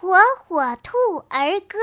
火火兔儿歌。